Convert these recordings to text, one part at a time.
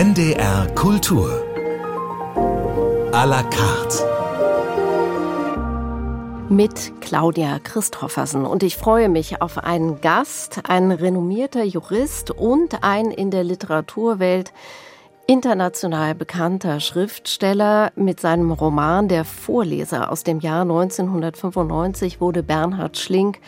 NDR Kultur. A la carte. Mit Claudia Christoffersen. Und ich freue mich auf einen Gast, ein renommierter Jurist und ein in der Literaturwelt international bekannter Schriftsteller. Mit seinem Roman Der Vorleser aus dem Jahr 1995 wurde Bernhard Schlink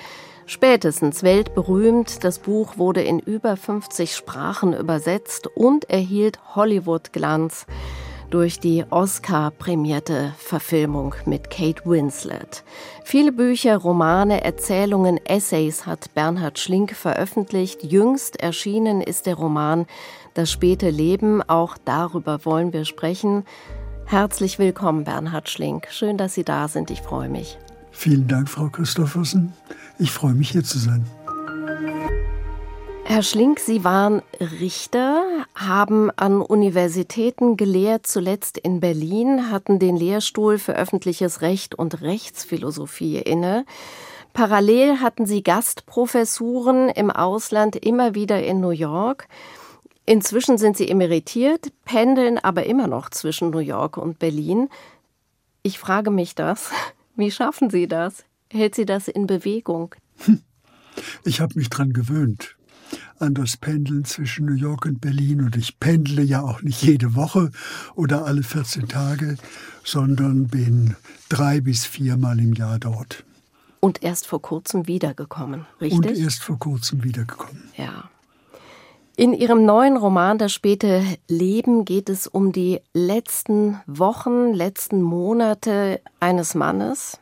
Spätestens weltberühmt, das Buch wurde in über 50 Sprachen übersetzt und erhielt Hollywood-Glanz durch die Oscar-prämierte Verfilmung mit Kate Winslet. Viele Bücher, Romane, Erzählungen, Essays hat Bernhard Schlink veröffentlicht. Jüngst erschienen ist der Roman Das späte Leben. Auch darüber wollen wir sprechen. Herzlich willkommen, Bernhard Schlink. Schön, dass Sie da sind. Ich freue mich. Vielen Dank, Frau Christoffersen. Ich freue mich, hier zu sein. Herr Schlink, Sie waren Richter, haben an Universitäten gelehrt, zuletzt in Berlin, hatten den Lehrstuhl für öffentliches Recht und Rechtsphilosophie inne. Parallel hatten Sie Gastprofessuren im Ausland, immer wieder in New York. Inzwischen sind Sie emeritiert, pendeln aber immer noch zwischen New York und Berlin. Ich frage mich das. Wie schaffen Sie das? Hält Sie das in Bewegung? Hm. Ich habe mich dran gewöhnt an das Pendeln zwischen New York und Berlin und ich pendle ja auch nicht jede Woche oder alle 14 Tage, sondern bin drei bis viermal im Jahr dort. Und erst vor kurzem wiedergekommen, richtig? Und erst vor kurzem wiedergekommen. Ja. In Ihrem neuen Roman Das späte Leben geht es um die letzten Wochen, letzten Monate eines Mannes.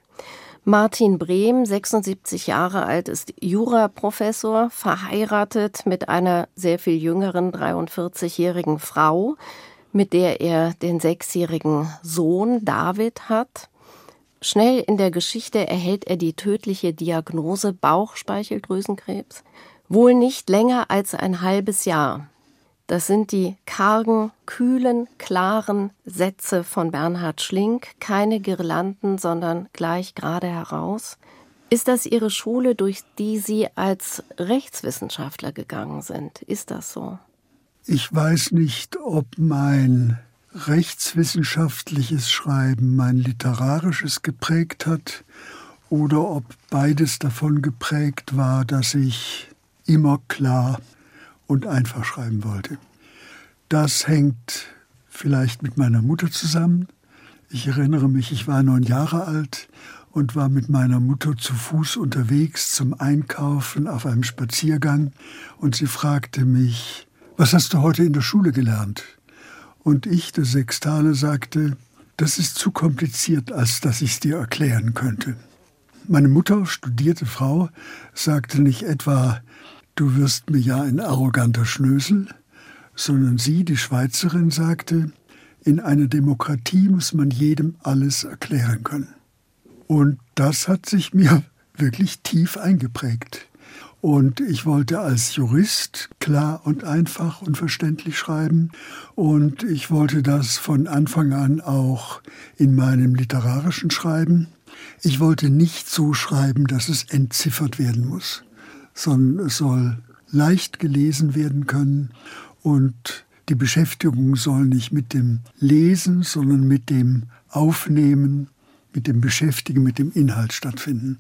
Martin Brehm, 76 Jahre alt, ist Juraprofessor, verheiratet mit einer sehr viel jüngeren 43-jährigen Frau, mit der er den sechsjährigen Sohn David hat. Schnell in der Geschichte erhält er die tödliche Diagnose Bauchspeicheldrüsenkrebs. Wohl nicht länger als ein halbes Jahr. Das sind die kargen, kühlen, klaren Sätze von Bernhard Schlink, keine Girlanden, sondern gleich gerade heraus. Ist das Ihre Schule, durch die Sie als Rechtswissenschaftler gegangen sind? Ist das so? Ich weiß nicht, ob mein rechtswissenschaftliches Schreiben mein literarisches geprägt hat oder ob beides davon geprägt war, dass ich immer klar und einfach schreiben wollte. Das hängt vielleicht mit meiner Mutter zusammen. Ich erinnere mich, ich war neun Jahre alt und war mit meiner Mutter zu Fuß unterwegs zum Einkaufen auf einem Spaziergang und sie fragte mich, was hast du heute in der Schule gelernt? Und ich, der Sextale, sagte, das ist zu kompliziert, als dass ich es dir erklären könnte. Meine Mutter, studierte Frau, sagte nicht etwa, du wirst mir ja ein arroganter Schnösel, sondern sie, die Schweizerin, sagte, in einer Demokratie muss man jedem alles erklären können. Und das hat sich mir wirklich tief eingeprägt. Und ich wollte als Jurist klar und einfach und verständlich schreiben. Und ich wollte das von Anfang an auch in meinem literarischen Schreiben. Ich wollte nicht so schreiben, dass es entziffert werden muss sondern es soll leicht gelesen werden können und die Beschäftigung soll nicht mit dem Lesen, sondern mit dem Aufnehmen, mit dem Beschäftigen, mit dem Inhalt stattfinden.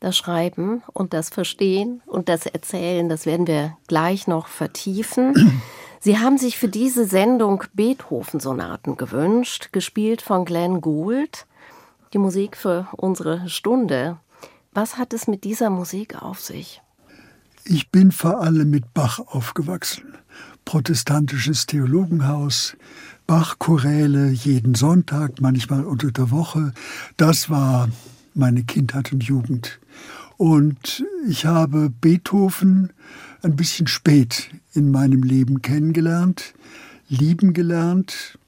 Das Schreiben und das Verstehen und das Erzählen, das werden wir gleich noch vertiefen. Sie haben sich für diese Sendung Beethoven-Sonaten gewünscht, gespielt von Glenn Gould. Die Musik für unsere Stunde was hat es mit dieser Musik auf sich? Ich bin vor allem mit Bach aufgewachsen. Protestantisches Theologenhaus, Bach-Choräle jeden Sonntag, manchmal unter der Woche. Das war meine Kindheit und Jugend. Und ich habe Beethoven ein bisschen spät in meinem Leben kennengelernt, lieben gelernt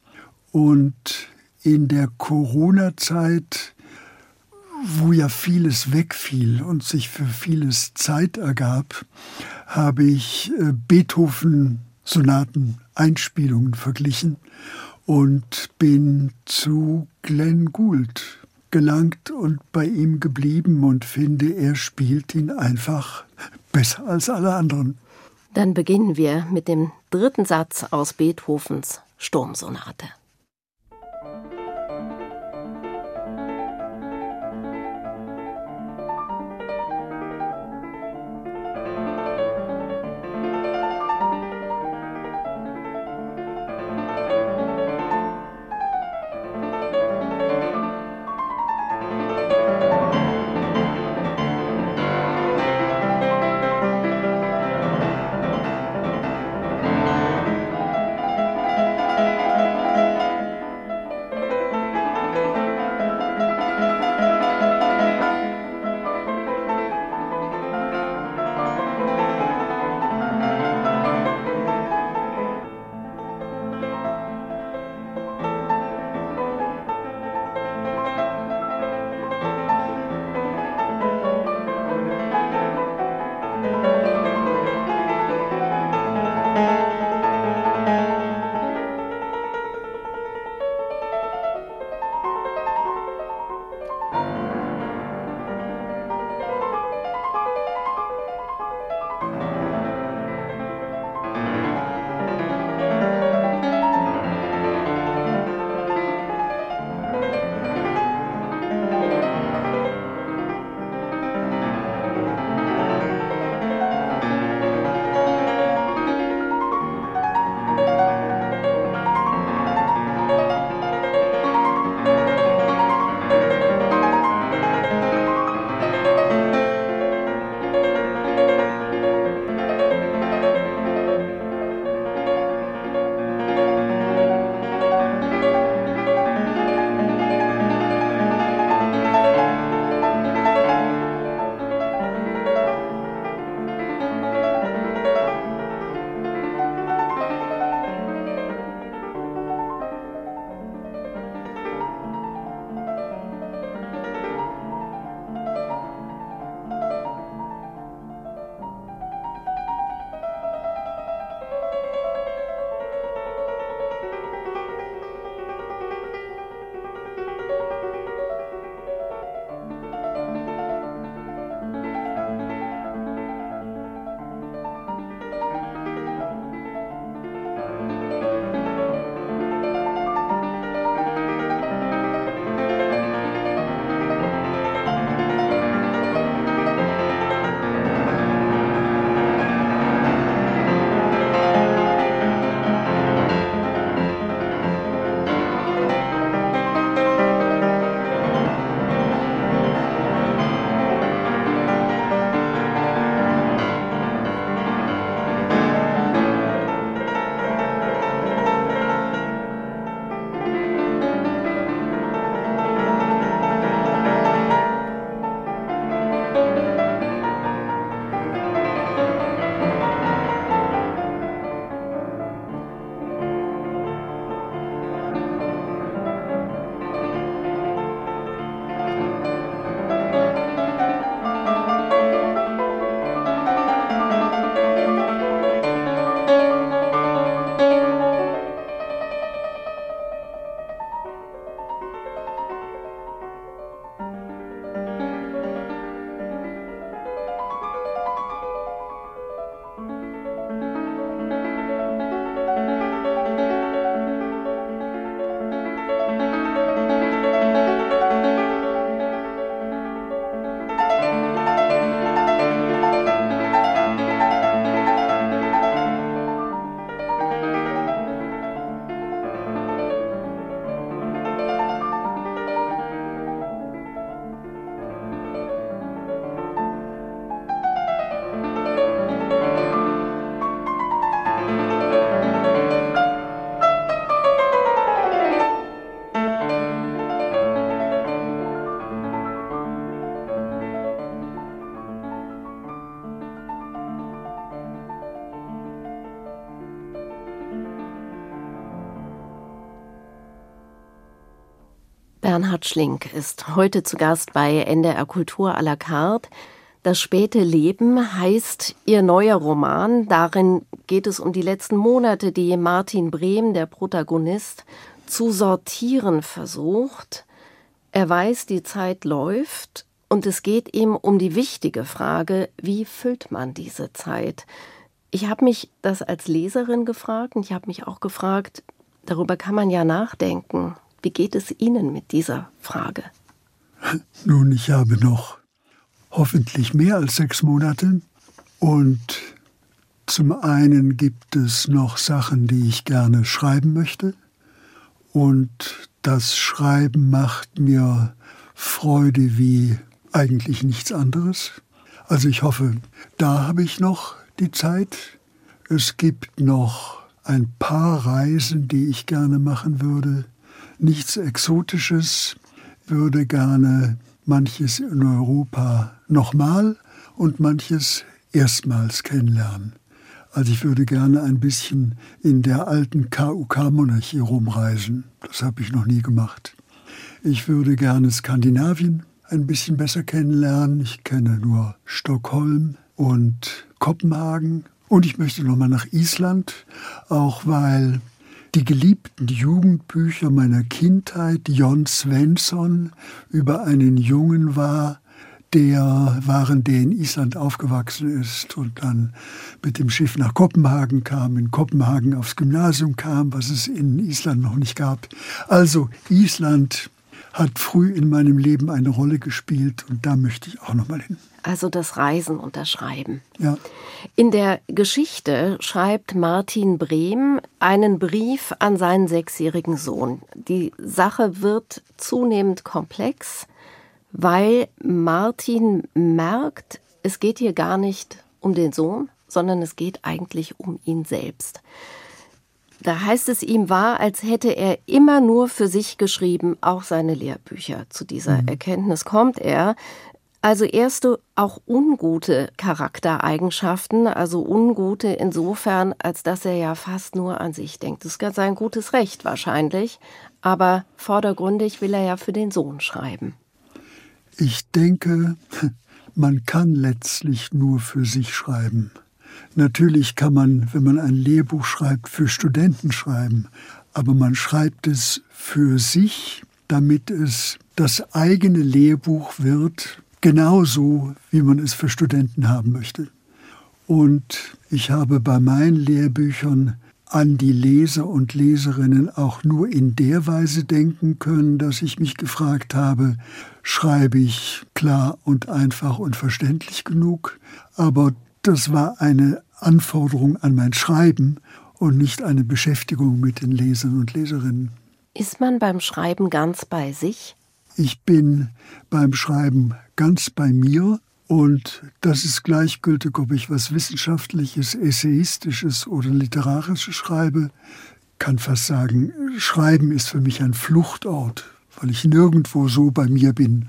und in der Corona-Zeit wo ja vieles wegfiel und sich für vieles Zeit ergab, habe ich äh, Beethoven-Sonaten, Einspielungen verglichen und bin zu Glenn Gould gelangt und bei ihm geblieben und finde, er spielt ihn einfach besser als alle anderen. Dann beginnen wir mit dem dritten Satz aus Beethovens Sturmsonate. Bernhard Schlink ist heute zu Gast bei NDR Kultur à la carte. Das späte Leben heißt Ihr neuer Roman. Darin geht es um die letzten Monate, die Martin Brehm, der Protagonist, zu sortieren versucht. Er weiß, die Zeit läuft und es geht ihm um die wichtige Frage, wie füllt man diese Zeit? Ich habe mich das als Leserin gefragt und ich habe mich auch gefragt, darüber kann man ja nachdenken. Wie geht es Ihnen mit dieser Frage? Nun, ich habe noch hoffentlich mehr als sechs Monate und zum einen gibt es noch Sachen, die ich gerne schreiben möchte und das Schreiben macht mir Freude wie eigentlich nichts anderes. Also ich hoffe, da habe ich noch die Zeit. Es gibt noch ein paar Reisen, die ich gerne machen würde. Nichts Exotisches, würde gerne manches in Europa nochmal und manches erstmals kennenlernen. Also ich würde gerne ein bisschen in der alten KUK-Monarchie rumreisen. Das habe ich noch nie gemacht. Ich würde gerne Skandinavien ein bisschen besser kennenlernen. Ich kenne nur Stockholm und Kopenhagen. Und ich möchte nochmal nach Island, auch weil die geliebten Jugendbücher meiner Kindheit, Jon Svensson, über einen Jungen war, der waren, der in Island aufgewachsen ist und dann mit dem Schiff nach Kopenhagen kam, in Kopenhagen aufs Gymnasium kam, was es in Island noch nicht gab. Also Island hat früh in meinem Leben eine Rolle gespielt und da möchte ich auch noch mal hin. Also das Reisen und das Schreiben. Ja. In der Geschichte schreibt Martin Brehm einen Brief an seinen sechsjährigen Sohn. Die Sache wird zunehmend komplex weil Martin merkt, es geht hier gar nicht um den Sohn, sondern es geht eigentlich um ihn selbst. Da heißt es, ihm war, als hätte er immer nur für sich geschrieben, auch seine Lehrbücher. Zu dieser mhm. Erkenntnis kommt er. Also erste auch ungute Charaktereigenschaften, also ungute insofern, als dass er ja fast nur an sich denkt. Das ist sein gutes Recht wahrscheinlich, aber vordergründig will er ja für den Sohn schreiben. Ich denke, man kann letztlich nur für sich schreiben. Natürlich kann man, wenn man ein Lehrbuch schreibt, für Studenten schreiben, aber man schreibt es für sich, damit es das eigene Lehrbuch wird, genauso wie man es für Studenten haben möchte. Und ich habe bei meinen Lehrbüchern an die Leser und Leserinnen auch nur in der Weise denken können, dass ich mich gefragt habe, schreibe ich klar und einfach und verständlich genug? Aber das war eine Anforderung an mein Schreiben und nicht eine Beschäftigung mit den Lesern und Leserinnen. Ist man beim Schreiben ganz bei sich? Ich bin beim Schreiben ganz bei mir und das ist gleichgültig, ob ich was Wissenschaftliches, Essayistisches oder Literarisches schreibe. Kann fast sagen, Schreiben ist für mich ein Fluchtort, weil ich nirgendwo so bei mir bin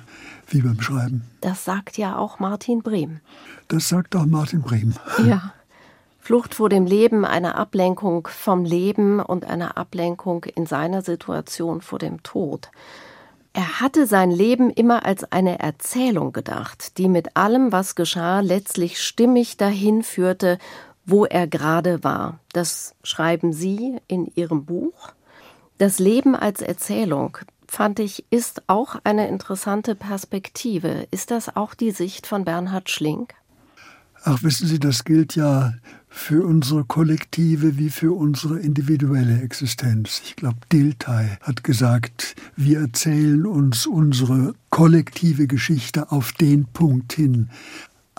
wie beim Schreiben. Das sagt ja auch Martin Brehm. Das sagt auch Martin Brehm. Ja. Flucht vor dem Leben, eine Ablenkung vom Leben und eine Ablenkung in seiner Situation vor dem Tod. Er hatte sein Leben immer als eine Erzählung gedacht, die mit allem, was geschah, letztlich stimmig dahin führte, wo er gerade war. Das schreiben Sie in Ihrem Buch. Das Leben als Erzählung, fand ich, ist auch eine interessante Perspektive. Ist das auch die Sicht von Bernhard Schlink? Ach, wissen Sie, das gilt ja für unsere kollektive wie für unsere individuelle Existenz. Ich glaube, Dilthey hat gesagt, wir erzählen uns unsere kollektive Geschichte auf den Punkt hin,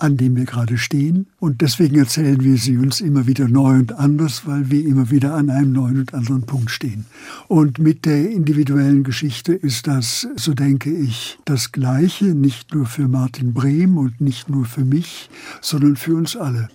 an dem wir gerade stehen. Und deswegen erzählen wir sie uns immer wieder neu und anders, weil wir immer wieder an einem neuen und anderen Punkt stehen. Und mit der individuellen Geschichte ist das, so denke ich, das Gleiche, nicht nur für Martin Brehm und nicht nur für mich, sondern für uns alle.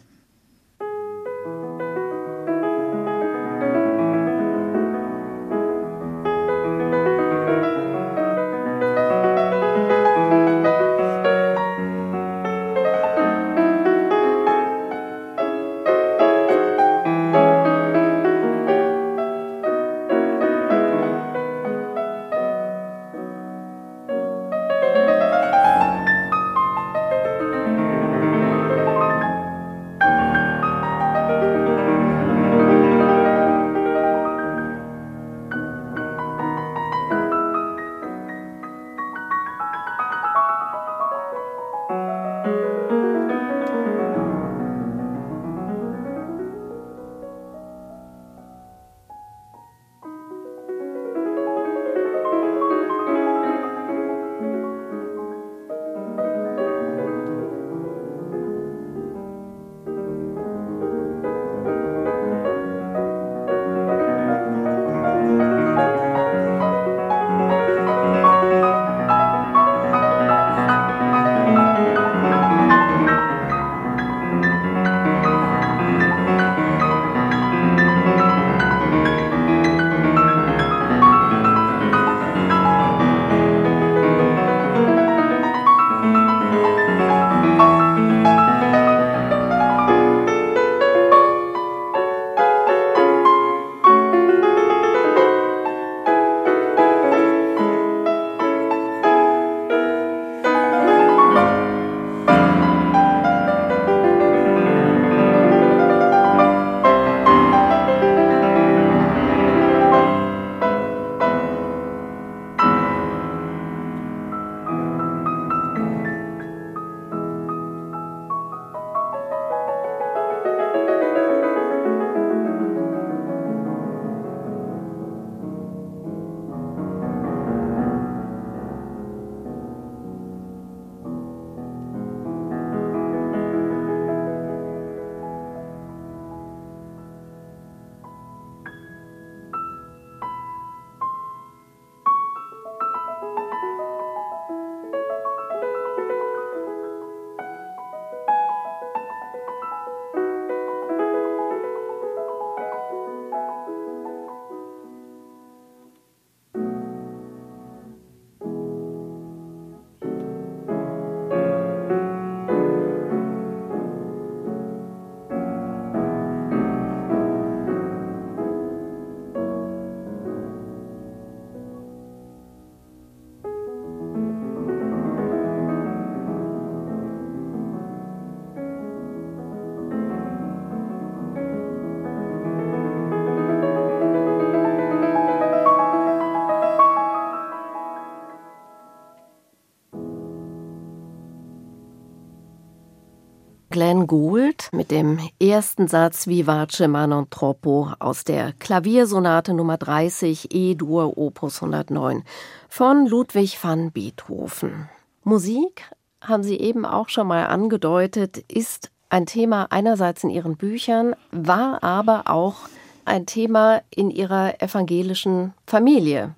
Stefan Gould mit dem ersten Satz Vivace ma non troppo aus der Klaviersonate Nummer 30 E-Dur Opus 109 von Ludwig van Beethoven. Musik, haben Sie eben auch schon mal angedeutet, ist ein Thema einerseits in Ihren Büchern, war aber auch ein Thema in Ihrer evangelischen Familie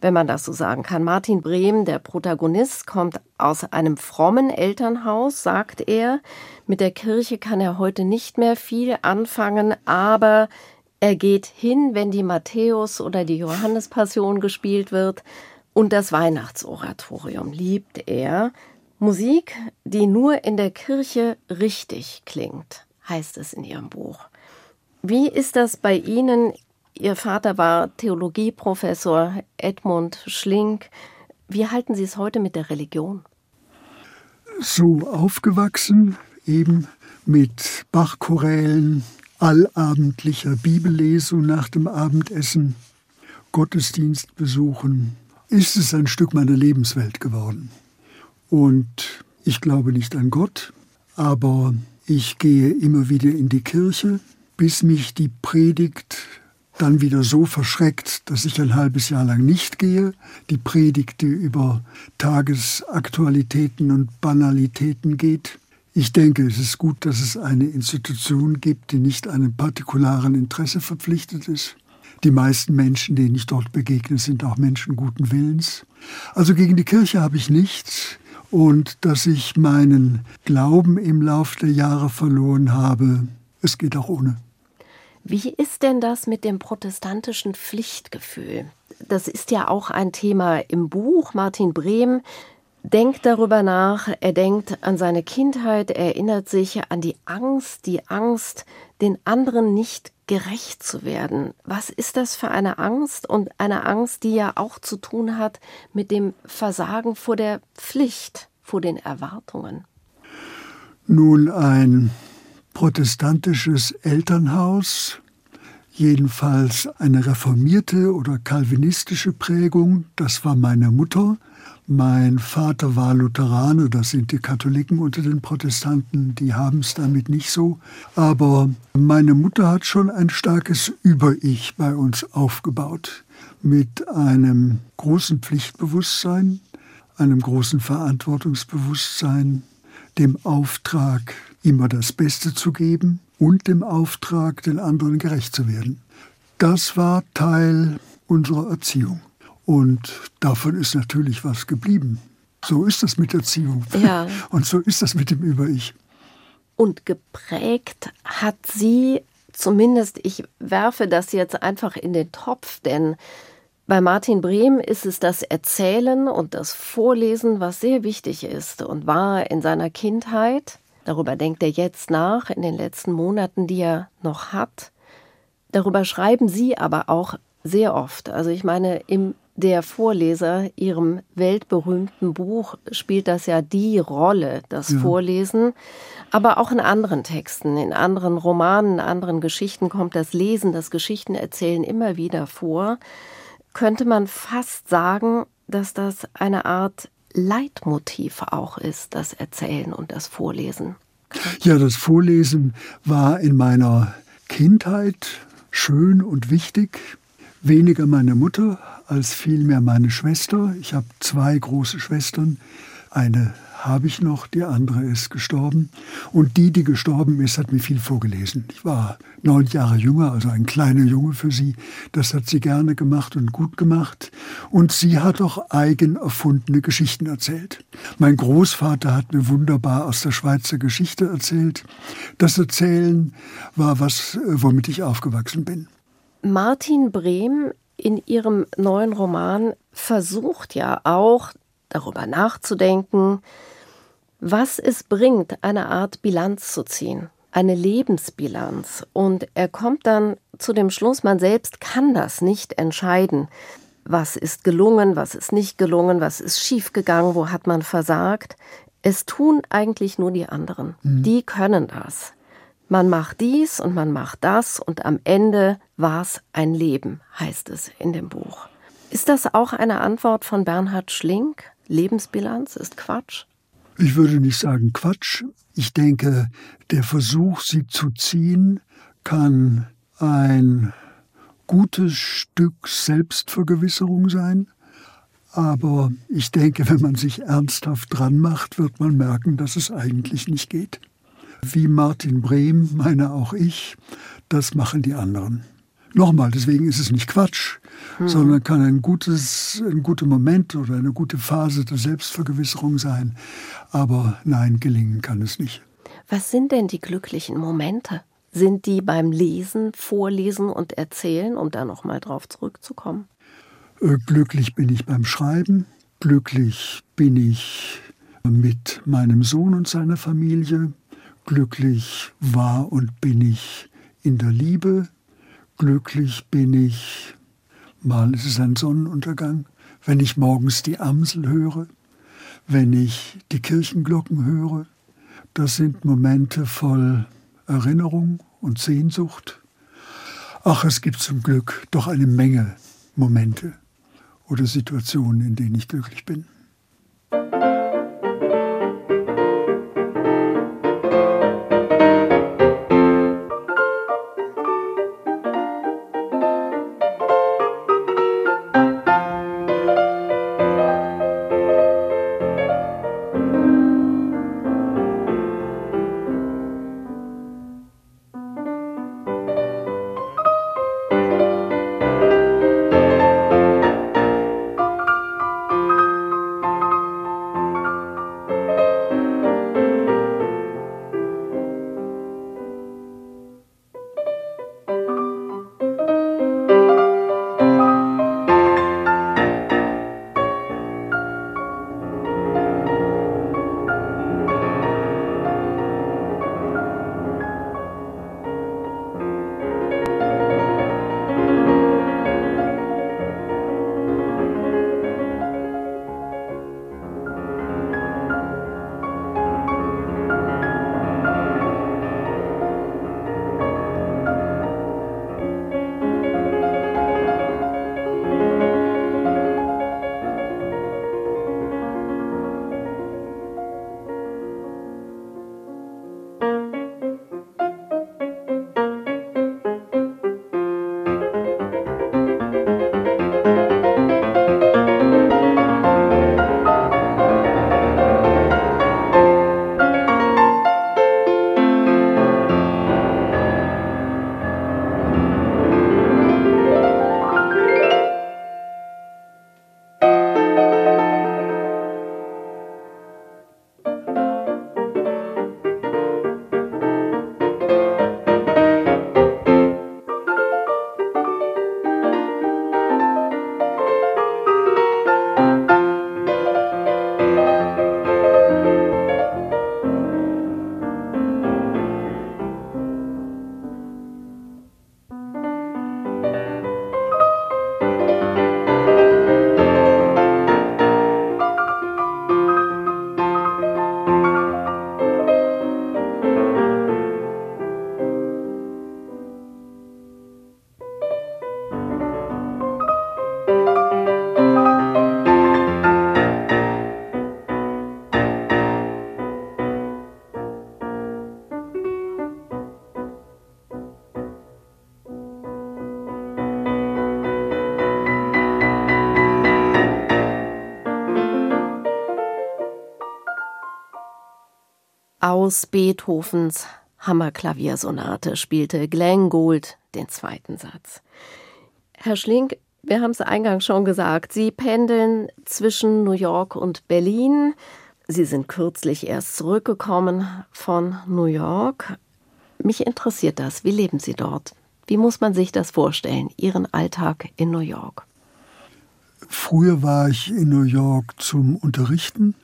wenn man das so sagen kann. Martin Brehm, der Protagonist, kommt aus einem frommen Elternhaus, sagt er. Mit der Kirche kann er heute nicht mehr viel anfangen, aber er geht hin, wenn die Matthäus- oder die Johannespassion gespielt wird. Und das Weihnachtsoratorium liebt er. Musik, die nur in der Kirche richtig klingt, heißt es in Ihrem Buch. Wie ist das bei Ihnen Ihr Vater war Theologieprofessor Edmund Schlink. Wie halten Sie es heute mit der Religion? So aufgewachsen, eben mit Bachchorälen, allabendlicher Bibellesung nach dem Abendessen, Gottesdienst besuchen, ist es ein Stück meiner Lebenswelt geworden. Und ich glaube nicht an Gott, aber ich gehe immer wieder in die Kirche, bis mich die Predigt dann wieder so verschreckt, dass ich ein halbes Jahr lang nicht gehe. Die Predigt, die über Tagesaktualitäten und Banalitäten geht. Ich denke, es ist gut, dass es eine Institution gibt, die nicht einem partikularen Interesse verpflichtet ist. Die meisten Menschen, denen ich dort begegne, sind auch Menschen guten Willens. Also gegen die Kirche habe ich nichts. Und dass ich meinen Glauben im Lauf der Jahre verloren habe, es geht auch ohne. Wie ist denn das mit dem protestantischen Pflichtgefühl? Das ist ja auch ein Thema im Buch. Martin Brehm denkt darüber nach, er denkt an seine Kindheit, er erinnert sich an die Angst, die Angst, den anderen nicht gerecht zu werden. Was ist das für eine Angst und eine Angst, die ja auch zu tun hat mit dem Versagen vor der Pflicht, vor den Erwartungen? Nun, ein protestantisches Elternhaus, jedenfalls eine reformierte oder kalvinistische Prägung. Das war meine Mutter. Mein Vater war Lutheraner, das sind die Katholiken unter den Protestanten, die haben es damit nicht so. Aber meine Mutter hat schon ein starkes Über-Ich bei uns aufgebaut, mit einem großen Pflichtbewusstsein, einem großen Verantwortungsbewusstsein, dem Auftrag, immer das Beste zu geben und dem Auftrag, den anderen gerecht zu werden. Das war Teil unserer Erziehung. Und davon ist natürlich was geblieben. So ist das mit Erziehung. Ja. Und so ist das mit dem Über-Ich. Und geprägt hat sie, zumindest ich werfe das jetzt einfach in den Topf, denn bei Martin Brehm ist es das Erzählen und das Vorlesen, was sehr wichtig ist und war in seiner Kindheit. Darüber denkt er jetzt nach, in den letzten Monaten, die er noch hat. Darüber schreiben Sie aber auch sehr oft. Also ich meine, im der Vorleser, Ihrem weltberühmten Buch, spielt das ja die Rolle, das ja. Vorlesen. Aber auch in anderen Texten, in anderen Romanen, in anderen Geschichten kommt das Lesen, das Geschichtenerzählen immer wieder vor. Könnte man fast sagen, dass das eine Art Leitmotiv auch ist, das Erzählen und das Vorlesen. Ja, das Vorlesen war in meiner Kindheit schön und wichtig. Weniger meine Mutter als vielmehr meine Schwester. Ich habe zwei große Schwestern. Eine habe ich noch, die andere ist gestorben. Und die, die gestorben ist, hat mir viel vorgelesen. Ich war neun Jahre jünger, also ein kleiner Junge für sie. Das hat sie gerne gemacht und gut gemacht. Und sie hat auch eigen erfundene Geschichten erzählt. Mein Großvater hat mir wunderbar aus der Schweizer Geschichte erzählt. Das Erzählen war was, womit ich aufgewachsen bin. Martin Brehm in ihrem neuen Roman versucht ja auch darüber nachzudenken, was es bringt, eine Art Bilanz zu ziehen, eine Lebensbilanz. Und er kommt dann zu dem Schluss, man selbst kann das nicht entscheiden. Was ist gelungen, was ist nicht gelungen, was ist schiefgegangen, wo hat man versagt. Es tun eigentlich nur die anderen. Mhm. Die können das. Man macht dies und man macht das und am Ende war es ein Leben, heißt es in dem Buch. Ist das auch eine Antwort von Bernhard Schlink? Lebensbilanz ist Quatsch? Ich würde nicht sagen Quatsch. Ich denke, der Versuch, sie zu ziehen, kann ein gutes Stück Selbstvergewisserung sein. Aber ich denke, wenn man sich ernsthaft dran macht, wird man merken, dass es eigentlich nicht geht. Wie Martin Brehm meine auch ich, das machen die anderen. Nochmal, deswegen ist es nicht Quatsch, hm. sondern kann ein, gutes, ein guter Moment oder eine gute Phase der Selbstvergewisserung sein. Aber nein, gelingen kann es nicht. Was sind denn die glücklichen Momente? Sind die beim Lesen, Vorlesen und Erzählen, um da nochmal drauf zurückzukommen? Äh, glücklich bin ich beim Schreiben, glücklich bin ich mit meinem Sohn und seiner Familie, glücklich war und bin ich in der Liebe, glücklich bin ich, mal ist es ein Sonnenuntergang, wenn ich morgens die Amsel höre, wenn ich die Kirchenglocken höre. Das sind Momente voll Erinnerung und Sehnsucht. Ach, es gibt zum Glück doch eine Menge Momente oder Situationen, in denen ich glücklich bin. Aus Beethovens Hammerklaviersonate spielte Glenn Gould den zweiten Satz. Herr Schlink, wir haben es eingangs schon gesagt, Sie pendeln zwischen New York und Berlin. Sie sind kürzlich erst zurückgekommen von New York. Mich interessiert das. Wie leben Sie dort? Wie muss man sich das vorstellen, Ihren Alltag in New York? Früher war ich in New York zum Unterrichten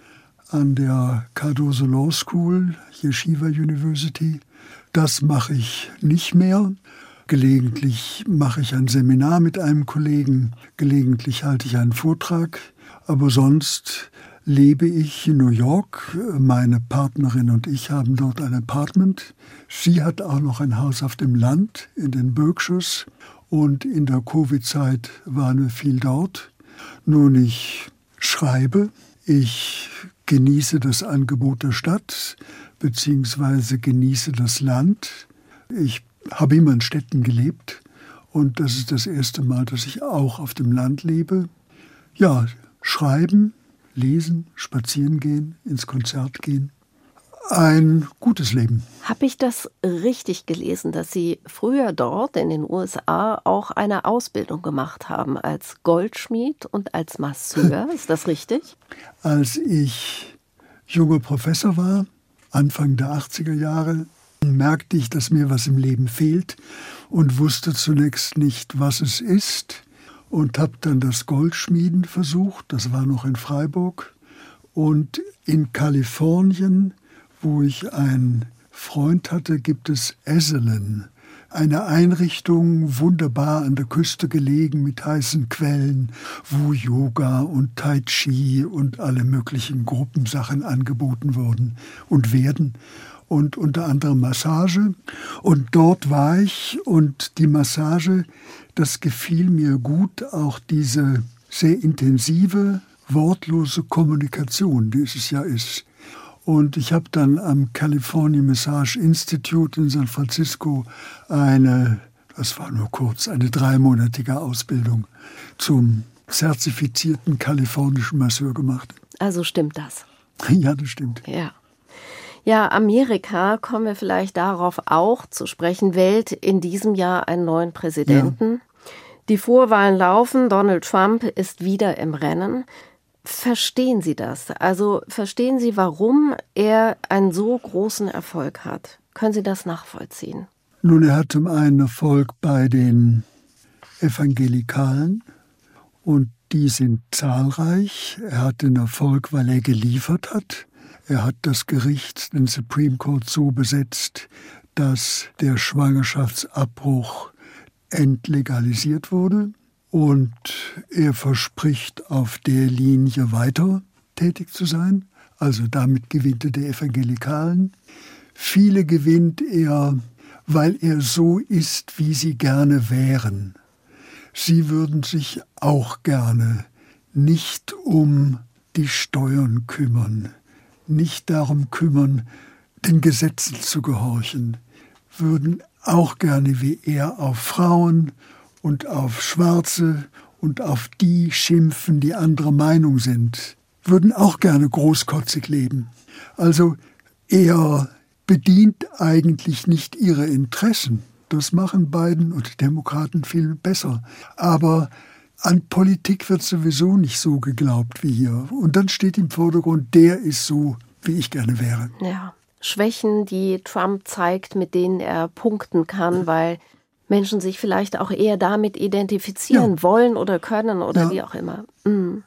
an der Cardozo Law School, Yeshiva University. Das mache ich nicht mehr. Gelegentlich mache ich ein Seminar mit einem Kollegen, gelegentlich halte ich einen Vortrag, aber sonst lebe ich in New York. Meine Partnerin und ich haben dort ein Apartment. Sie hat auch noch ein Haus auf dem Land in den Berkshires und in der Covid-Zeit waren wir viel dort. Nun, ich schreibe, ich genieße das Angebot der Stadt, beziehungsweise genieße das Land. Ich habe immer in Städten gelebt und das ist das erste Mal, dass ich auch auf dem Land lebe. Ja, schreiben, lesen, spazieren gehen, ins Konzert gehen. Ein gutes Leben. Habe ich das richtig gelesen, dass Sie früher dort in den USA auch eine Ausbildung gemacht haben als Goldschmied und als Masseur? Ist das richtig? Als ich junger Professor war, Anfang der 80er Jahre, merkte ich, dass mir was im Leben fehlt und wusste zunächst nicht, was es ist und habe dann das Goldschmieden versucht, das war noch in Freiburg und in Kalifornien, wo ich einen Freund hatte, gibt es Esselen, eine Einrichtung wunderbar an der Küste gelegen mit heißen Quellen, wo Yoga und Tai Chi und alle möglichen Gruppensachen angeboten wurden und werden und unter anderem Massage. Und dort war ich und die Massage, das gefiel mir gut, auch diese sehr intensive, wortlose Kommunikation, die es ja ist. Und ich habe dann am California Massage Institute in San Francisco eine, das war nur kurz, eine dreimonatige Ausbildung zum zertifizierten kalifornischen Masseur gemacht. Also stimmt das? Ja, das stimmt. Ja. Ja, Amerika, kommen wir vielleicht darauf auch zu sprechen, wählt in diesem Jahr einen neuen Präsidenten. Ja. Die Vorwahlen laufen, Donald Trump ist wieder im Rennen. Verstehen Sie das? Also verstehen Sie, warum er einen so großen Erfolg hat? Können Sie das nachvollziehen? Nun, er hat zum einen Erfolg bei den Evangelikalen und die sind zahlreich. Er hat den Erfolg, weil er geliefert hat. Er hat das Gericht, den Supreme Court, so besetzt, dass der Schwangerschaftsabbruch entlegalisiert wurde. Und er verspricht, auf der Linie weiter tätig zu sein. Also damit gewinnt er die Evangelikalen. Viele gewinnt er, weil er so ist, wie sie gerne wären. Sie würden sich auch gerne nicht um die Steuern kümmern, nicht darum kümmern, den Gesetzen zu gehorchen, würden auch gerne wie er auf Frauen und auf Schwarze und auf die schimpfen, die anderer Meinung sind, würden auch gerne großkotzig leben. Also er bedient eigentlich nicht ihre Interessen. Das machen Biden und Demokraten viel besser. Aber an Politik wird sowieso nicht so geglaubt wie hier. Und dann steht im Vordergrund, der ist so, wie ich gerne wäre. Ja. Schwächen, die Trump zeigt, mit denen er punkten kann, weil Menschen sich vielleicht auch eher damit identifizieren ja. wollen oder können oder ja. wie auch immer. Mhm.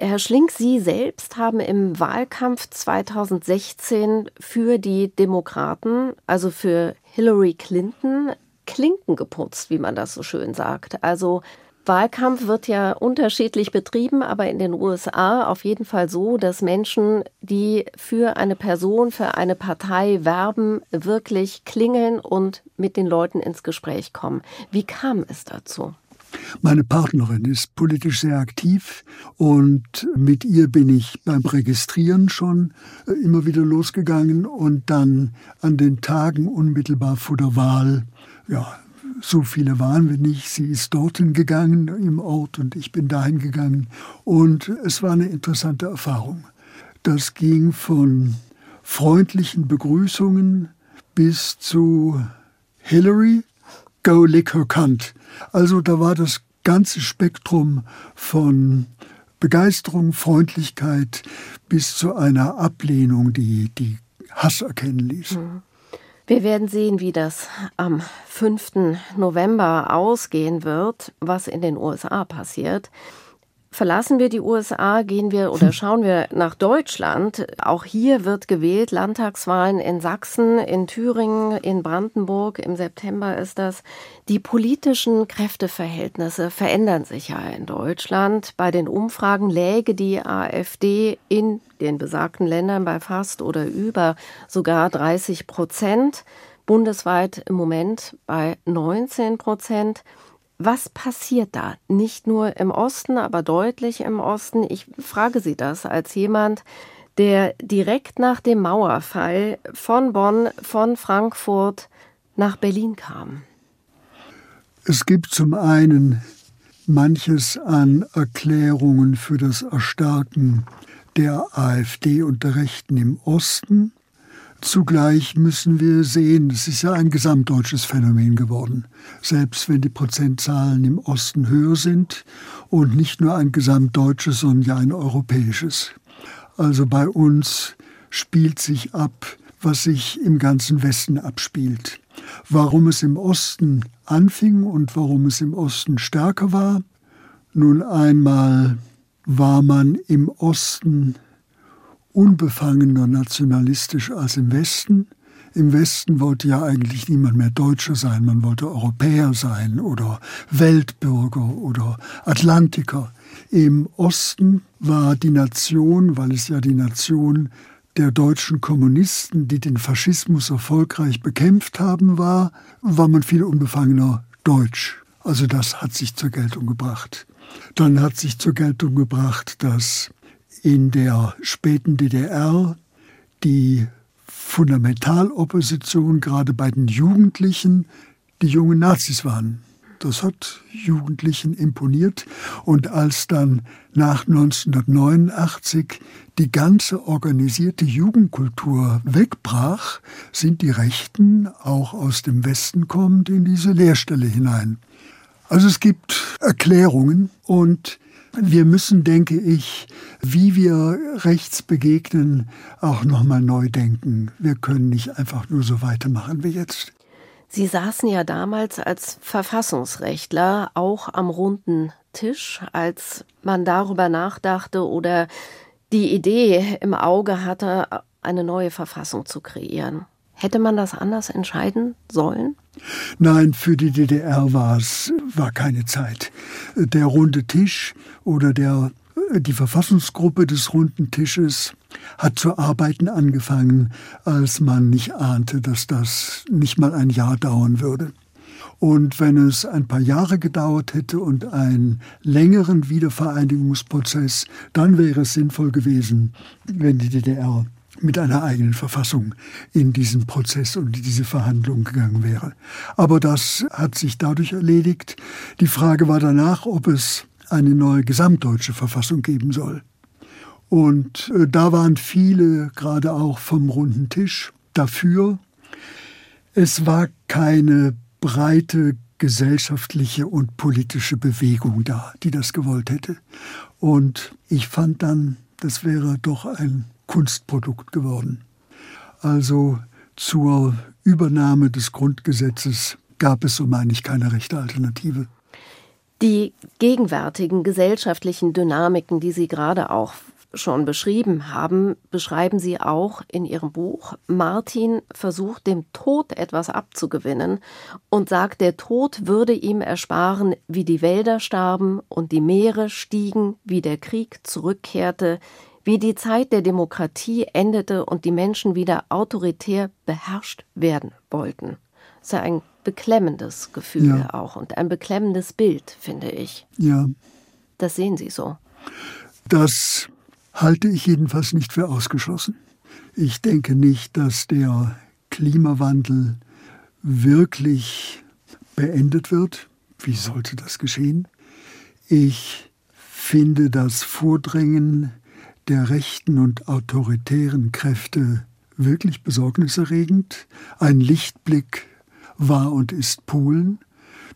Herr Schlink, Sie selbst haben im Wahlkampf 2016 für die Demokraten, also für Hillary Clinton, Klinken geputzt, wie man das so schön sagt. Also Wahlkampf wird ja unterschiedlich betrieben, aber in den USA auf jeden Fall so, dass Menschen, die für eine Person, für eine Partei werben, wirklich klingeln und mit den Leuten ins Gespräch kommen. Wie kam es dazu? Meine Partnerin ist politisch sehr aktiv und mit ihr bin ich beim Registrieren schon äh, immer wieder losgegangen und dann an den Tagen unmittelbar vor der Wahl, ja, so viele waren wir nicht. Sie ist dorthin gegangen im Ort und ich bin dahin gegangen. Und es war eine interessante Erfahrung. Das ging von freundlichen Begrüßungen bis zu Hillary, go lick her cunt. Also da war das ganze Spektrum von Begeisterung, Freundlichkeit bis zu einer Ablehnung, die, die Hass erkennen ließ. Mhm. Wir werden sehen, wie das am 5. November ausgehen wird, was in den USA passiert. Verlassen wir die USA, gehen wir oder schauen wir nach Deutschland. Auch hier wird gewählt, Landtagswahlen in Sachsen, in Thüringen, in Brandenburg. Im September ist das. Die politischen Kräfteverhältnisse verändern sich ja in Deutschland. Bei den Umfragen läge die AfD in den besagten Ländern bei fast oder über sogar 30 Prozent. Bundesweit im Moment bei 19 Prozent. Was passiert da? Nicht nur im Osten, aber deutlich im Osten. Ich frage Sie das als jemand, der direkt nach dem Mauerfall von Bonn, von Frankfurt nach Berlin kam. Es gibt zum einen manches an Erklärungen für das Erstarken der AfD und der Rechten im Osten. Zugleich müssen wir sehen, es ist ja ein gesamtdeutsches Phänomen geworden, selbst wenn die Prozentzahlen im Osten höher sind und nicht nur ein gesamtdeutsches, sondern ja ein europäisches. Also bei uns spielt sich ab, was sich im ganzen Westen abspielt. Warum es im Osten anfing und warum es im Osten stärker war? Nun einmal war man im Osten unbefangener nationalistisch als im Westen. Im Westen wollte ja eigentlich niemand mehr Deutscher sein, man wollte Europäer sein oder Weltbürger oder Atlantiker. Im Osten war die Nation, weil es ja die Nation der deutschen Kommunisten, die den Faschismus erfolgreich bekämpft haben, war, war man viel unbefangener Deutsch. Also das hat sich zur Geltung gebracht. Dann hat sich zur Geltung gebracht, dass in der späten DDR die Fundamentalopposition gerade bei den Jugendlichen die jungen Nazis waren. Das hat Jugendlichen imponiert. Und als dann nach 1989 die ganze organisierte Jugendkultur wegbrach, sind die Rechten, auch aus dem Westen kommend, in diese Leerstelle hinein. Also es gibt Erklärungen und wir müssen, denke ich, wie wir rechts begegnen, auch nochmal neu denken. Wir können nicht einfach nur so weitermachen wie jetzt. Sie saßen ja damals als Verfassungsrechtler auch am runden Tisch, als man darüber nachdachte oder die Idee im Auge hatte, eine neue Verfassung zu kreieren. Hätte man das anders entscheiden sollen? Nein, für die DDR war es war keine Zeit. Der runde Tisch oder der die Verfassungsgruppe des runden Tisches hat zu arbeiten angefangen, als man nicht ahnte, dass das nicht mal ein Jahr dauern würde. Und wenn es ein paar Jahre gedauert hätte und einen längeren Wiedervereinigungsprozess, dann wäre es sinnvoll gewesen, wenn die DDR mit einer eigenen Verfassung in diesen Prozess und in diese Verhandlungen gegangen wäre. Aber das hat sich dadurch erledigt. Die Frage war danach, ob es eine neue gesamtdeutsche Verfassung geben soll. Und äh, da waren viele, gerade auch vom runden Tisch, dafür. Es war keine breite gesellschaftliche und politische Bewegung da, die das gewollt hätte. Und ich fand dann, das wäre doch ein Kunstprodukt geworden. Also zur Übernahme des Grundgesetzes gab es, so meine ich, keine rechte Alternative. Die gegenwärtigen gesellschaftlichen Dynamiken, die Sie gerade auch schon beschrieben haben, beschreiben Sie auch in Ihrem Buch. Martin versucht dem Tod etwas abzugewinnen und sagt, der Tod würde ihm ersparen, wie die Wälder starben und die Meere stiegen, wie der Krieg zurückkehrte, wie die Zeit der Demokratie endete und die Menschen wieder autoritär beherrscht werden wollten. Das ist ja ein beklemmendes Gefühl ja. auch und ein beklemmendes Bild, finde ich. Ja. Das sehen Sie so. Das halte ich jedenfalls nicht für ausgeschlossen. Ich denke nicht, dass der Klimawandel wirklich beendet wird. Wie sollte das geschehen? Ich finde das Vordringen der rechten und autoritären Kräfte wirklich besorgniserregend. Ein Lichtblick war und ist Polen.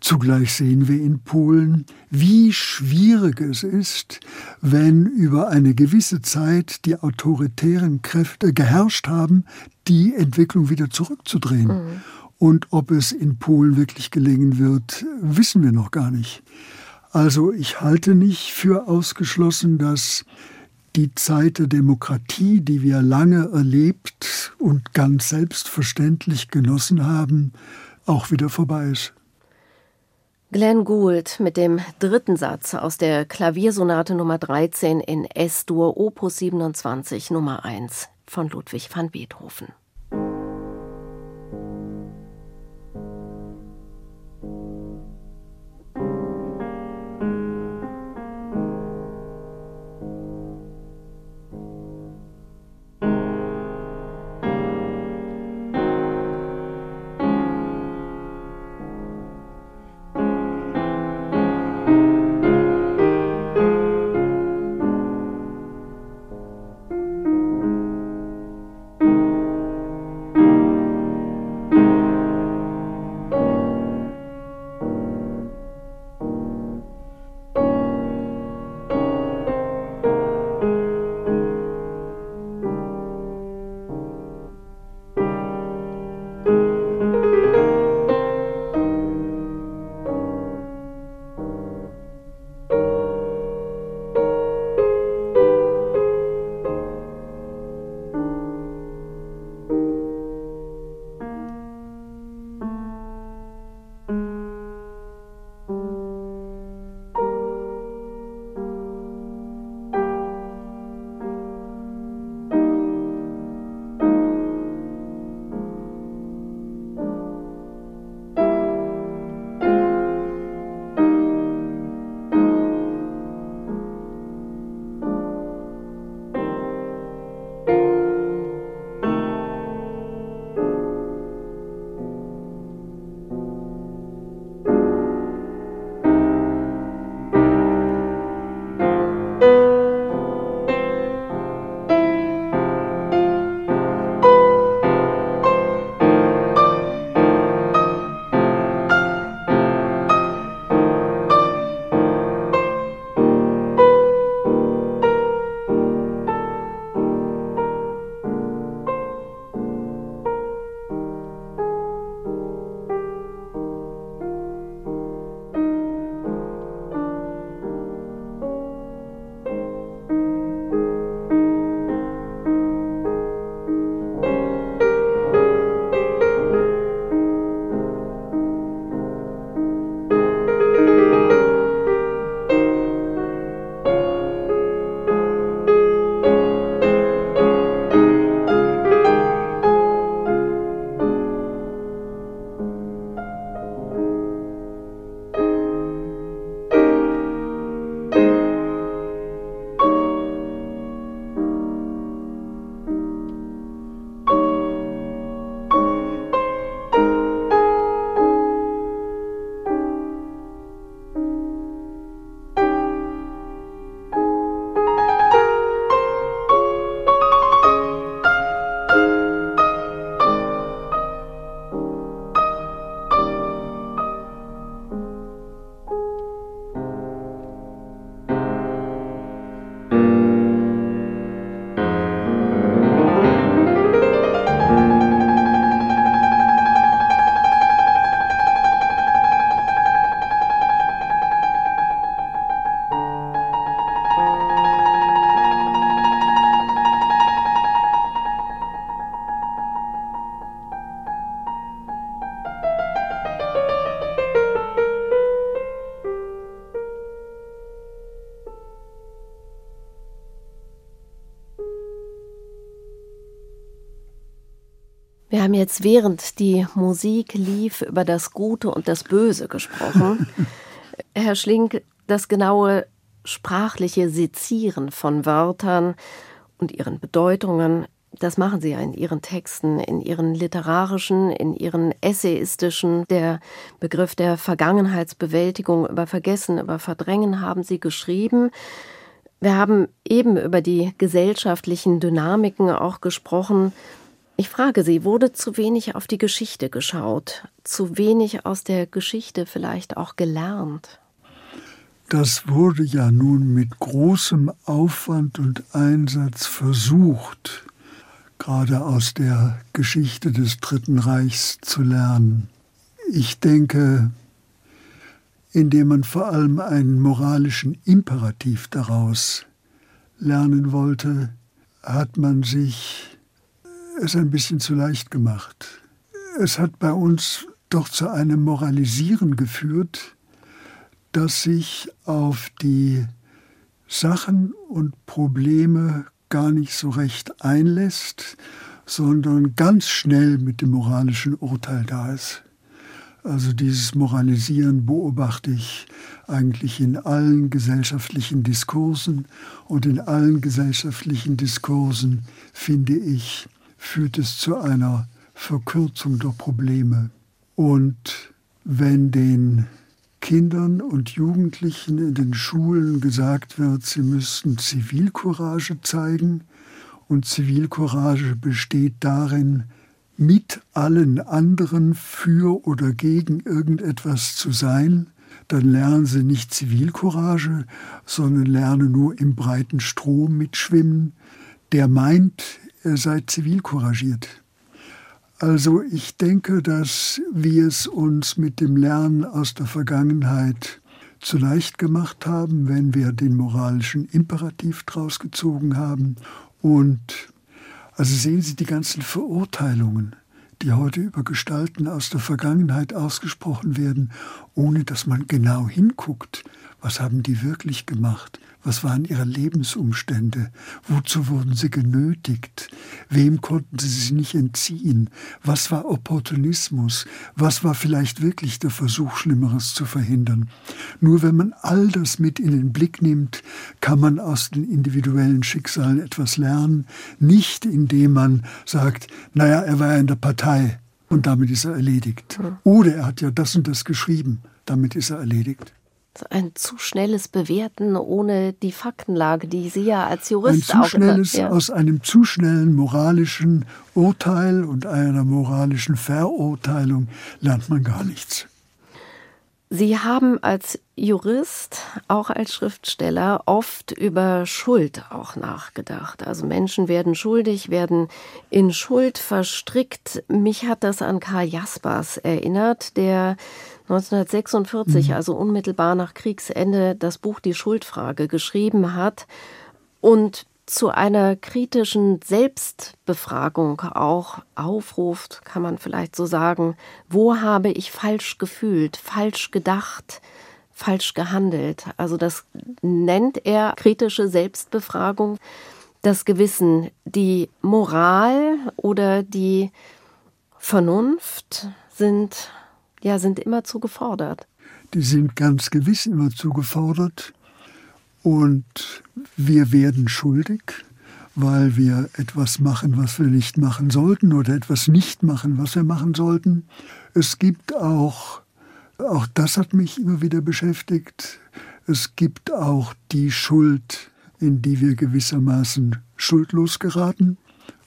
Zugleich sehen wir in Polen, wie schwierig es ist, wenn über eine gewisse Zeit die autoritären Kräfte geherrscht haben, die Entwicklung wieder zurückzudrehen. Mhm. Und ob es in Polen wirklich gelingen wird, wissen wir noch gar nicht. Also ich halte nicht für ausgeschlossen, dass die Zeit der Demokratie, die wir lange erlebt und ganz selbstverständlich genossen haben, auch wieder vorbei ist. Glenn Gould mit dem dritten Satz aus der Klaviersonate Nummer 13 in S-Dur Opus 27 Nummer 1 von Ludwig van Beethoven. Jetzt, während die Musik lief, über das Gute und das Böse gesprochen. Herr Schlink, das genaue sprachliche Sezieren von Wörtern und ihren Bedeutungen, das machen Sie ja in Ihren Texten, in Ihren literarischen, in Ihren essayistischen. Der Begriff der Vergangenheitsbewältigung über Vergessen, über Verdrängen haben Sie geschrieben. Wir haben eben über die gesellschaftlichen Dynamiken auch gesprochen. Ich frage Sie, wurde zu wenig auf die Geschichte geschaut, zu wenig aus der Geschichte vielleicht auch gelernt? Das wurde ja nun mit großem Aufwand und Einsatz versucht, gerade aus der Geschichte des Dritten Reichs zu lernen. Ich denke, indem man vor allem einen moralischen Imperativ daraus lernen wollte, hat man sich es ein bisschen zu leicht gemacht. Es hat bei uns doch zu einem Moralisieren geführt, das sich auf die Sachen und Probleme gar nicht so recht einlässt, sondern ganz schnell mit dem moralischen Urteil da ist. Also dieses Moralisieren beobachte ich eigentlich in allen gesellschaftlichen Diskursen und in allen gesellschaftlichen Diskursen finde ich führt es zu einer Verkürzung der Probleme. Und wenn den Kindern und Jugendlichen in den Schulen gesagt wird, sie müssten Zivilcourage zeigen, und Zivilcourage besteht darin, mit allen anderen für oder gegen irgendetwas zu sein, dann lernen sie nicht Zivilcourage, sondern lernen nur im breiten Strom mitschwimmen. Der meint, er sei zivilcouragiert. Also ich denke, dass wir es uns mit dem Lernen aus der Vergangenheit zu leicht gemacht haben, wenn wir den moralischen Imperativ draus gezogen haben. Und also sehen Sie die ganzen Verurteilungen, die heute über Gestalten aus der Vergangenheit ausgesprochen werden, ohne dass man genau hinguckt, was haben die wirklich gemacht, was waren ihre Lebensumstände? Wozu wurden sie genötigt? Wem konnten sie sich nicht entziehen? Was war Opportunismus? Was war vielleicht wirklich der Versuch, Schlimmeres zu verhindern? Nur wenn man all das mit in den Blick nimmt, kann man aus den individuellen Schicksalen etwas lernen, nicht indem man sagt, naja, er war ja in der Partei und damit ist er erledigt. Oder er hat ja das und das geschrieben, damit ist er erledigt ein zu schnelles Bewerten ohne die Faktenlage, die Sie ja als Jurist ein zu schnelles, ja. aus einem zu schnellen moralischen Urteil und einer moralischen Verurteilung lernt man gar nichts. Sie haben als Jurist, auch als Schriftsteller, oft über Schuld auch nachgedacht. Also Menschen werden schuldig, werden in Schuld verstrickt. Mich hat das an Karl Jaspers erinnert, der 1946, mhm. also unmittelbar nach Kriegsende, das Buch Die Schuldfrage geschrieben hat und zu einer kritischen Selbstbefragung auch aufruft, kann man vielleicht so sagen, wo habe ich falsch gefühlt, falsch gedacht, falsch gehandelt. Also das nennt er kritische Selbstbefragung. Das Gewissen, die Moral oder die Vernunft sind ja, sind immerzu gefordert. Die sind ganz gewiss immerzu gefordert. Und wir werden schuldig, weil wir etwas machen, was wir nicht machen sollten oder etwas nicht machen, was wir machen sollten. Es gibt auch, auch das hat mich immer wieder beschäftigt, es gibt auch die Schuld, in die wir gewissermaßen schuldlos geraten.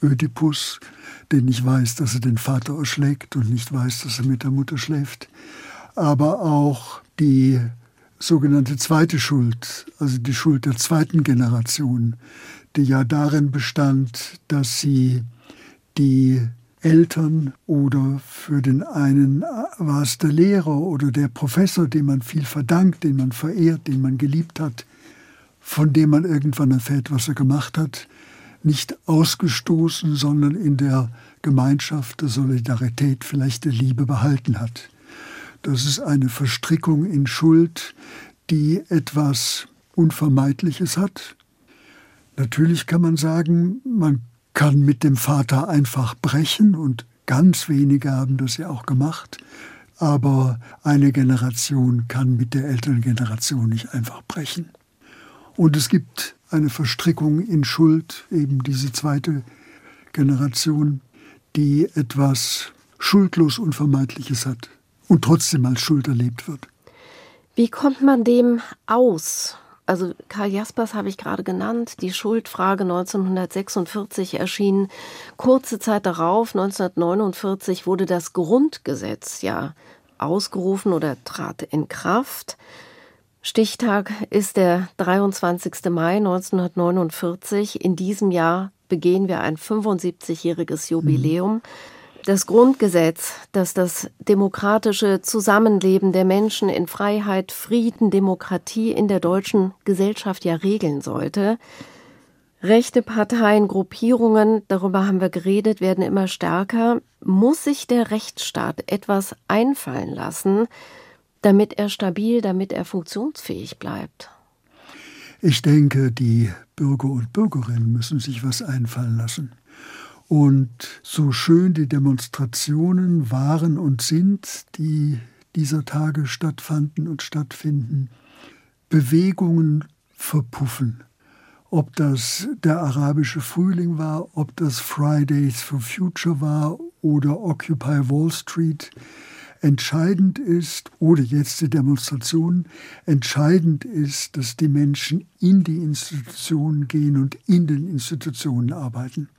Ödipus, der nicht weiß, dass er den Vater erschlägt und nicht weiß, dass er mit der Mutter schläft. Aber auch die sogenannte zweite Schuld, also die Schuld der zweiten Generation, die ja darin bestand, dass sie die Eltern oder für den einen war es der Lehrer oder der Professor, dem man viel verdankt, den man verehrt, den man geliebt hat, von dem man irgendwann erfährt, was er gemacht hat, nicht ausgestoßen, sondern in der Gemeinschaft der Solidarität, vielleicht der Liebe behalten hat. Das ist eine Verstrickung in Schuld, die etwas Unvermeidliches hat. Natürlich kann man sagen, man kann mit dem Vater einfach brechen und Ganz wenige haben das ja auch gemacht. Aber eine Generation kann mit der älteren Generation nicht einfach brechen. Und es gibt eine Verstrickung in Schuld, eben diese zweite Generation, die etwas schuldlos Unvermeidliches hat und trotzdem als Schuld erlebt wird. Wie kommt man dem aus? Also Karl Jaspers habe ich gerade genannt, die Schuldfrage 1946 erschien. Kurze Zeit darauf, 1949, wurde das Grundgesetz ja ausgerufen oder trat in Kraft. Stichtag ist der 23. Mai 1949. In diesem Jahr begehen wir ein 75-jähriges Jubiläum. Mhm. Das Grundgesetz, das das demokratische Zusammenleben der Menschen in Freiheit, Frieden, Demokratie in der deutschen Gesellschaft ja regeln sollte. Rechte Parteien, Gruppierungen, darüber haben wir geredet, werden immer stärker. Muss sich der Rechtsstaat etwas einfallen lassen, damit er stabil, damit er funktionsfähig bleibt? Ich denke, die Bürger und Bürgerinnen müssen sich was einfallen lassen. Und so schön die Demonstrationen waren und sind, die dieser Tage stattfanden und stattfinden, Bewegungen verpuffen. Ob das der arabische Frühling war, ob das Fridays for Future war oder Occupy Wall Street, Entscheidend ist, oder jetzt die Demonstrationen, entscheidend ist, dass die Menschen in die Institutionen gehen und in den Institutionen arbeiten.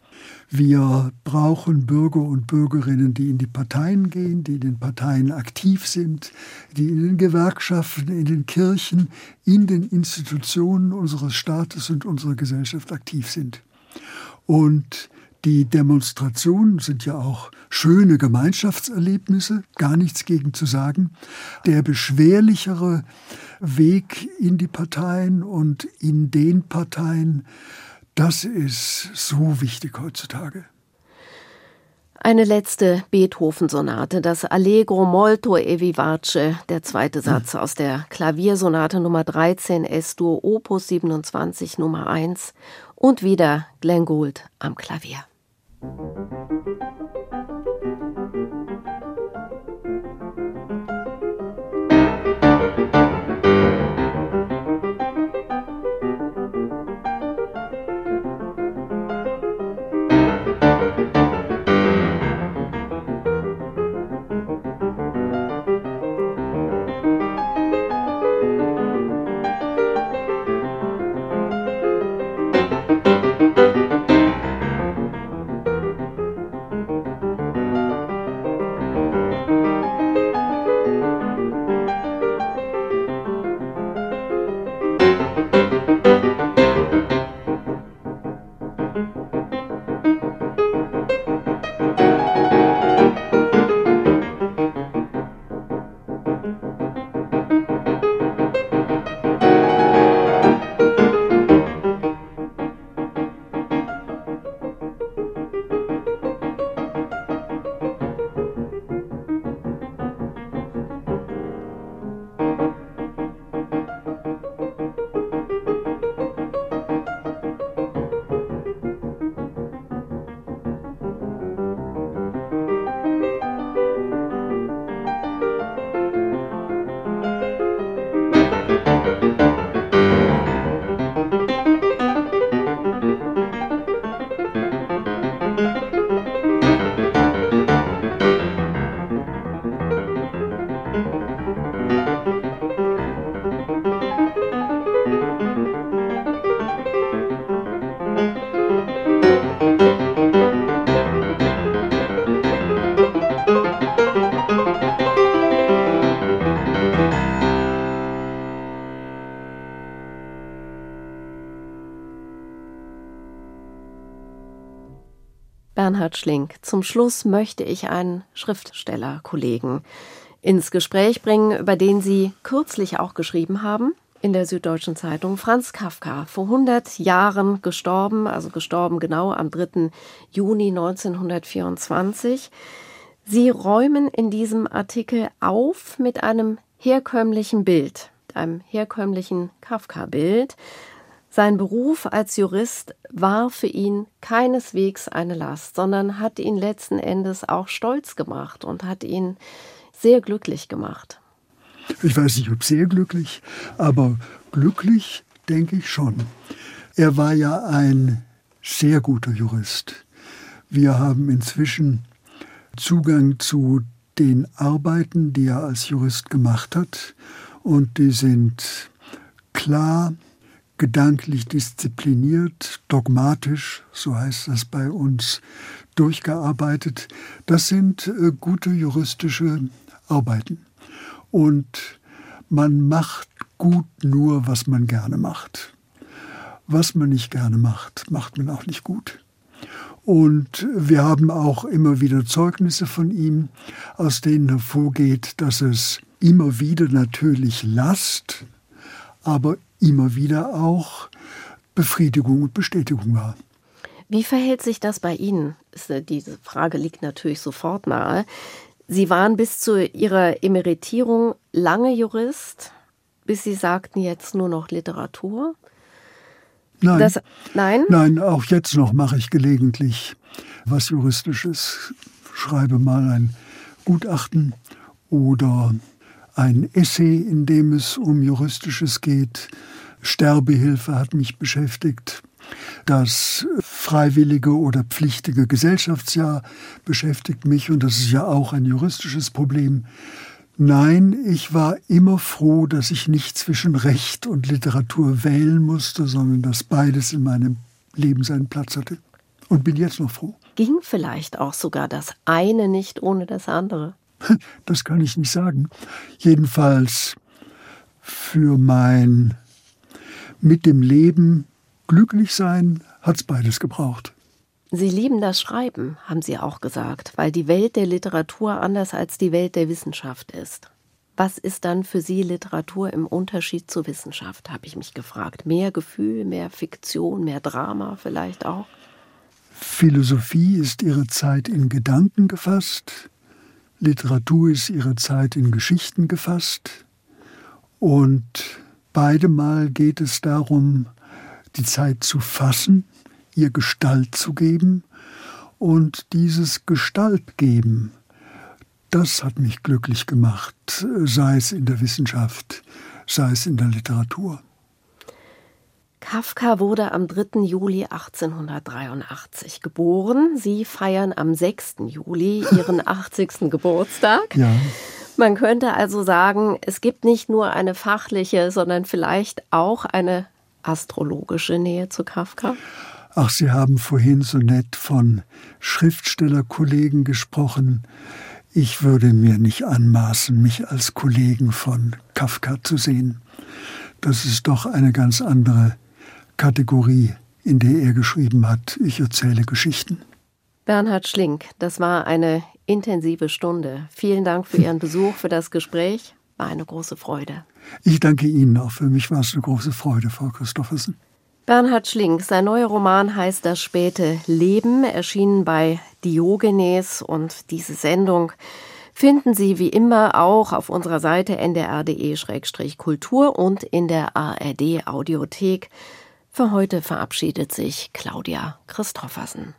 Wir brauchen Bürger und Bürgerinnen, die in die Parteien gehen, die in den Parteien aktiv sind, die in den Gewerkschaften, in den Kirchen, in den Institutionen unseres Staates und unserer Gesellschaft aktiv sind. Und die Demonstrationen sind ja auch schöne Gemeinschaftserlebnisse, gar nichts gegen zu sagen. Der beschwerlichere Weg in die Parteien und in den Parteien das ist so wichtig heutzutage. Eine letzte Beethoven-Sonate, das Allegro molto e vivace, der zweite Satz aus der Klaviersonate Nummer 13 S-Dur Opus 27 Nummer 1 und wieder Glenn Gould am Klavier. Thank you. Bernhard Schlink. Zum Schluss möchte ich einen Schriftstellerkollegen ins Gespräch bringen, über den Sie kürzlich auch geschrieben haben in der Süddeutschen Zeitung. Franz Kafka, vor 100 Jahren gestorben, also gestorben genau am 3. Juni 1924. Sie räumen in diesem Artikel auf mit einem herkömmlichen Bild, einem herkömmlichen Kafka-Bild. Sein Beruf als Jurist war für ihn keineswegs eine Last, sondern hat ihn letzten Endes auch stolz gemacht und hat ihn sehr glücklich gemacht. Ich weiß nicht, ob sehr glücklich, aber glücklich denke ich schon. Er war ja ein sehr guter Jurist. Wir haben inzwischen Zugang zu den Arbeiten, die er als Jurist gemacht hat, und die sind klar, gedanklich diszipliniert, dogmatisch, so heißt das bei uns, durchgearbeitet. Das sind äh, gute juristische Arbeiten. Und man macht gut nur, was man gerne macht. Was man nicht gerne macht, macht man auch nicht gut. Und wir haben auch immer wieder Zeugnisse von ihm, aus denen hervorgeht, dass es immer wieder natürlich Last, aber immer wieder auch Befriedigung und Bestätigung war. Wie verhält sich das bei Ihnen? Äh, diese Frage liegt natürlich sofort nahe. Sie waren bis zu Ihrer Emeritierung lange Jurist, bis Sie sagten jetzt nur noch Literatur. Nein, das, nein? Nein, auch jetzt noch mache ich gelegentlich was Juristisches. Schreibe mal ein Gutachten oder ein Essay, in dem es um Juristisches geht. Sterbehilfe hat mich beschäftigt. Das freiwillige oder pflichtige Gesellschaftsjahr beschäftigt mich und das ist ja auch ein juristisches Problem. Nein, ich war immer froh, dass ich nicht zwischen Recht und Literatur wählen musste, sondern dass beides in meinem Leben seinen Platz hatte. Und bin jetzt noch froh. Ging vielleicht auch sogar das eine nicht ohne das andere? Das kann ich nicht sagen. Jedenfalls für mein mit dem Leben glücklich sein hat es beides gebraucht. Sie lieben das Schreiben, haben Sie auch gesagt, weil die Welt der Literatur anders als die Welt der Wissenschaft ist. Was ist dann für Sie Literatur im Unterschied zur Wissenschaft, habe ich mich gefragt. Mehr Gefühl, mehr Fiktion, mehr Drama vielleicht auch? Philosophie ist ihre Zeit in Gedanken gefasst, Literatur ist ihre Zeit in Geschichten gefasst und beide Mal geht es darum, die Zeit zu fassen, ihr Gestalt zu geben und dieses Gestaltgeben, das hat mich glücklich gemacht, sei es in der Wissenschaft, sei es in der Literatur. Kafka wurde am 3. Juli 1883 geboren. Sie feiern am 6. Juli ihren 80. Geburtstag. Ja. Man könnte also sagen, es gibt nicht nur eine fachliche, sondern vielleicht auch eine astrologische Nähe zu Kafka. Ach, Sie haben vorhin so nett von Schriftstellerkollegen gesprochen. Ich würde mir nicht anmaßen, mich als Kollegen von Kafka zu sehen. Das ist doch eine ganz andere Kategorie, in der er geschrieben hat, ich erzähle Geschichten. Bernhard Schlink, das war eine intensive Stunde. Vielen Dank für Ihren Besuch, für das Gespräch. War eine große Freude. Ich danke Ihnen auch. Für mich war es eine große Freude, Frau Christoffersen. Bernhard Schlink, sein neuer Roman heißt Das späte Leben, erschienen bei Diogenes und diese Sendung finden Sie wie immer auch auf unserer Seite ndr.de-kultur und in der ARD Audiothek. Für heute verabschiedet sich Claudia Christoffersen.